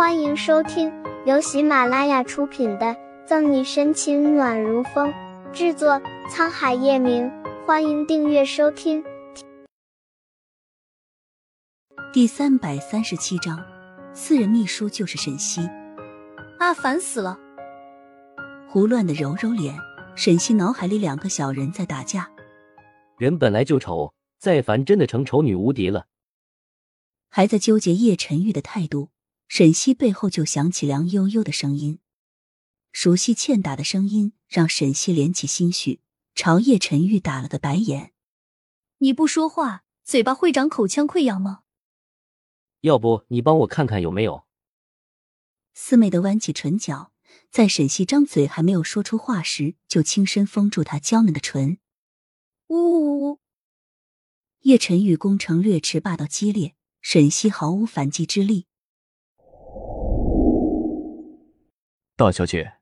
欢迎收听由喜马拉雅出品的《赠你深情暖如风》，制作沧海夜明。欢迎订阅收听。第三百三十七章，私人秘书就是沈西。啊，烦死了！胡乱的揉揉脸，沈西脑海里两个小人在打架。人本来就丑，再烦真的成丑女无敌了。还在纠结叶晨玉的态度，沈西背后就响起凉悠悠的声音。熟悉欠打的声音让沈西连起心绪，朝叶晨玉打了个白眼：“你不说话，嘴巴会长口腔溃疡吗？要不你帮我看看有没有？”四妹的弯起唇角，在沈西张嘴还没有说出话时，就轻身封住她娇嫩的唇。呜呜呜！叶晨玉攻城略池，霸道激烈。沈西毫无反击之力。大小姐，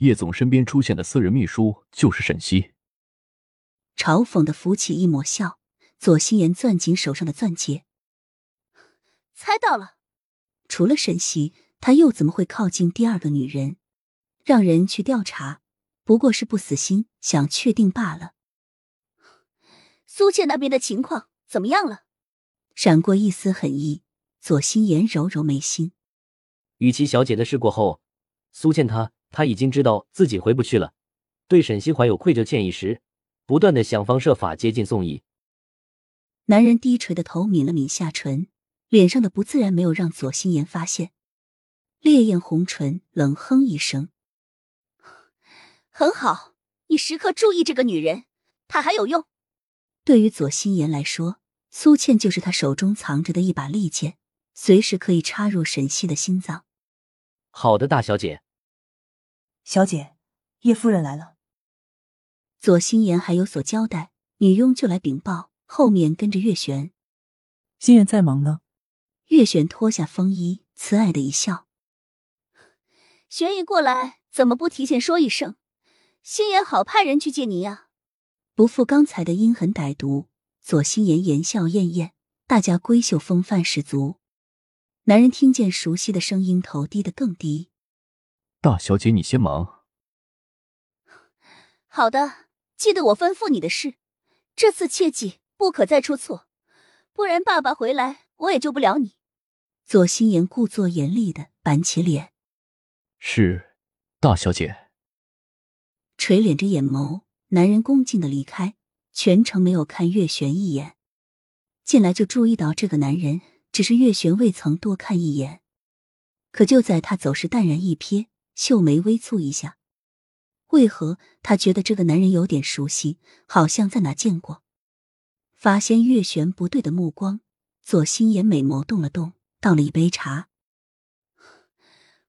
叶总身边出现的私人秘书就是沈西。嘲讽的浮起一抹笑，左心言攥紧手上的钻戒。猜到了。除了沈西，他又怎么会靠近第二个女人？让人去调查，不过是不死心，想确定罢了。苏倩那边的情况怎么样了？闪过一丝狠意，左心言揉揉眉心。与其小姐的事过后，苏倩她她已经知道自己回不去了，对沈西怀有愧疚歉意时，不断的想方设法接近宋毅。男人低垂的头抿了抿下唇，脸上的不自然没有让左心言发现，烈焰红唇，冷哼一声：“很好，你时刻注意这个女人，她还有用。”对于左心言来说。苏倩就是他手中藏着的一把利剑，随时可以插入沈西的心脏。好的，大小姐。小姐，叶夫人来了。左心言还有所交代，女佣就来禀报，后面跟着月璇。心言在忙呢。月璇脱下风衣，慈爱的一笑：“玄姨过来，怎么不提前说一声？心言好派人去接您呀。”不负刚才的阴狠歹毒。左心言言笑晏晏，大家闺秀风范十足。男人听见熟悉的声音，头低得更低。大小姐，你先忙。好的，记得我吩咐你的事，这次切记不可再出错，不然爸爸回来我也救不了你。左心言故作严厉的板起脸。是，大小姐。垂敛着眼眸，男人恭敬的离开。全程没有看月璇一眼，进来就注意到这个男人，只是月璇未曾多看一眼。可就在他走时，淡然一瞥，秀眉微蹙一下。为何他觉得这个男人有点熟悉，好像在哪见过？发现月璇不对的目光，左心眼美眸动了动，倒了一杯茶。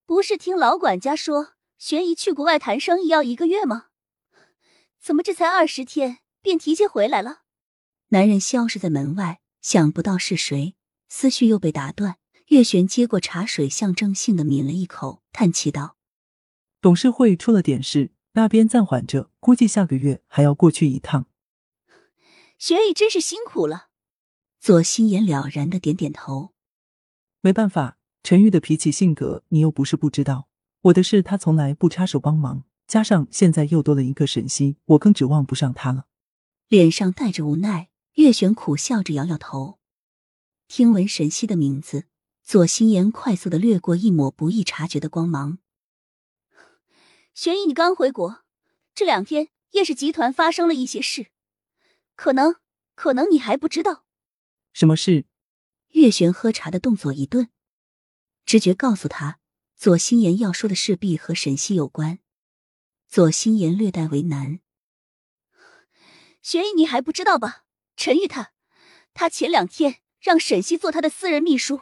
不是听老管家说，玄姨去国外谈生意要一个月吗？怎么这才二十天？便提前回来了。男人消失在门外，想不到是谁，思绪又被打断。月璇接过茶水，象征性的抿了一口，叹气道：“董事会出了点事，那边暂缓着，估计下个月还要过去一趟。”玄毅真是辛苦了。左心言了然的点点头。没办法，陈玉的脾气性格，你又不是不知道。我的事他从来不插手帮忙，加上现在又多了一个沈西，我更指望不上他了。脸上带着无奈，月璇苦笑着摇摇头。听闻沈西的名字，左心言快速的掠过一抹不易察觉的光芒。玄毅，你刚回国，这两天叶氏集团发生了一些事，可能，可能你还不知道。什么事？月璇喝茶的动作一顿，直觉告诉他，左心言要说的势必和沈西有关。左心言略带为难。玄毅，你还不知道吧？陈玉他，他前两天让沈西做他的私人秘书，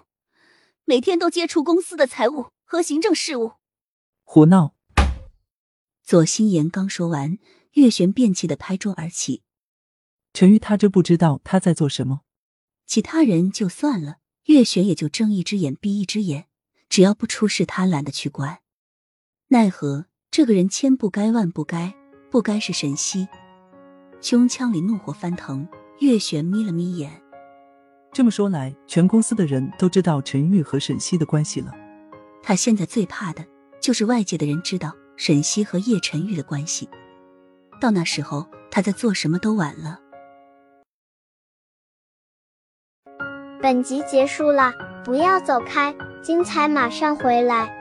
每天都接触公司的财务和行政事务。胡闹！左心言刚说完，月璇便气得拍桌而起。陈玉他这不知道他在做什么。其他人就算了，月璇也就睁一只眼闭一只眼，只要不出事，他懒得去管。奈何这个人千不该万不该，不该是沈西。胸腔里怒火翻腾，月璇眯了眯眼。这么说来，全公司的人都知道陈玉和沈西的关系了。他现在最怕的就是外界的人知道沈西和叶晨玉的关系。到那时候，他在做什么都晚了。本集结束了，不要走开，精彩马上回来。